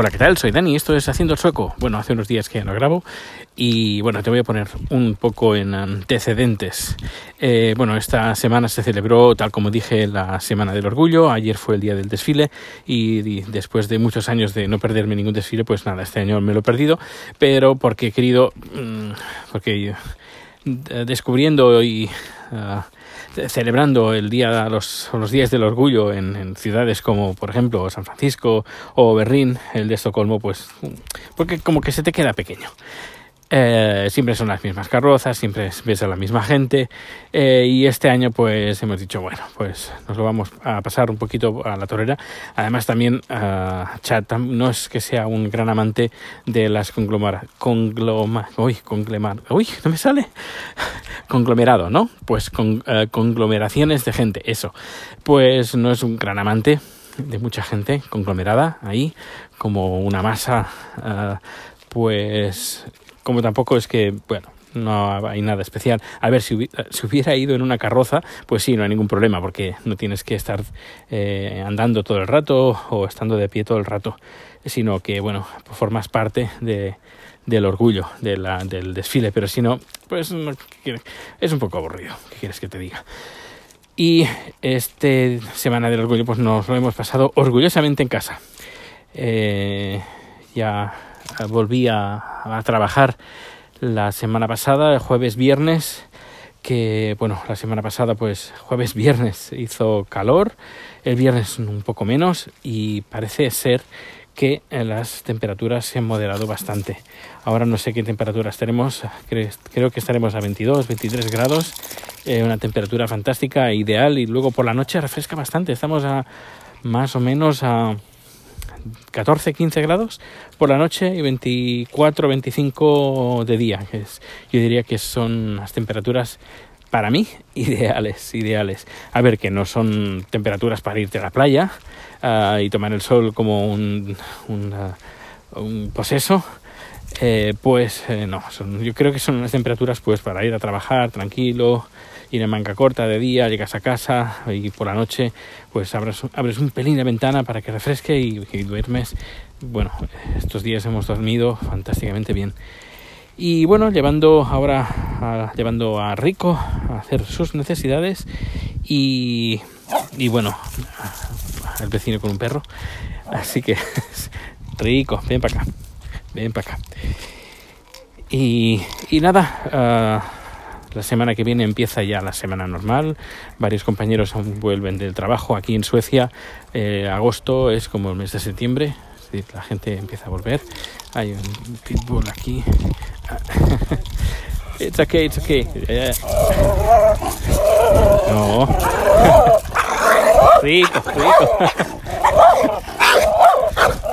Hola, ¿qué tal? Soy Dani, esto es Haciendo el Sueco. Bueno, hace unos días que ya no grabo y bueno, te voy a poner un poco en antecedentes. Eh, bueno, esta semana se celebró, tal como dije, la Semana del Orgullo. Ayer fue el día del desfile y, después de muchos años de no perderme ningún desfile, pues nada, este año me lo he perdido, pero porque he querido, mm, porque eh, descubriendo y... Ah, celebrando el día, los, los días del orgullo en, ciudades como, por ejemplo, San Francisco o Berlín, el de Estocolmo, pues, porque como que se te queda pequeño. Eh, siempre son las mismas carrozas, siempre ves a la misma gente eh, y este año pues hemos dicho bueno pues nos lo vamos a pasar un poquito a la torera además también uh, Chad no es que sea un gran amante de las conglomera, congloma, uy, uy, no me sale conglomerado no pues con, conglomeraciones de gente eso pues no es un gran amante de mucha gente conglomerada ahí como una masa pues como tampoco es que, bueno, no hay nada especial. A ver, si hubiera, ido en una carroza, pues sí, no hay ningún problema, porque no tienes que estar eh, andando todo el rato o estando de pie todo el rato, sino que, bueno, formas parte de, del orgullo del desfile, pero si no, pues es un poco aburrido, ¿qué quieres que te diga? Y este Semana del Orgullo, pues nos lo hemos pasado orgullosamente en casa. Eh, ya volví a, trabajar la semana pasada, el jueves viernes, que bueno, la semana pasada pues jueves viernes hizo calor, el viernes un poco menos y parece ser que las temperaturas se han moderado bastante. Ahora no sé qué temperaturas tenemos, creo que estaremos a 22, 23 grados, eh, una temperatura fantástica, ideal y luego por la noche refresca bastante, estamos a más o menos a 14, 15 grados por la noche y 24, 25 de día. yo diría que son las temperaturas para mí ideales, ideales. A ver, que no son temperaturas para irte a la playa ah, y tomar el sol como un, un, un poseso. Eh, pues eh, no, yo creo que son unas temperaturas pues para ir a trabajar tranquilo, ir en manga corta de día, llegas a casa y por la noche pues abres, abres un pelín de ventana para que refresque y, duermes. Bueno, estos días hemos dormido fantásticamente bien. Y bueno, llevando ahora a, llevando a Rico a hacer sus necesidades y, y bueno, el vecino con un perro. Así que Rico, ven para acá, ven para acá. Y, y nada, uh, la semana que viene empieza ya la semana normal. Varios compañeros vuelven del trabajo. Aquí en Suecia, eh, agosto es como el mes de septiembre. La gente empieza a volver. Hay un pitbull aquí. it's okay, it's okay. No. rico, rico.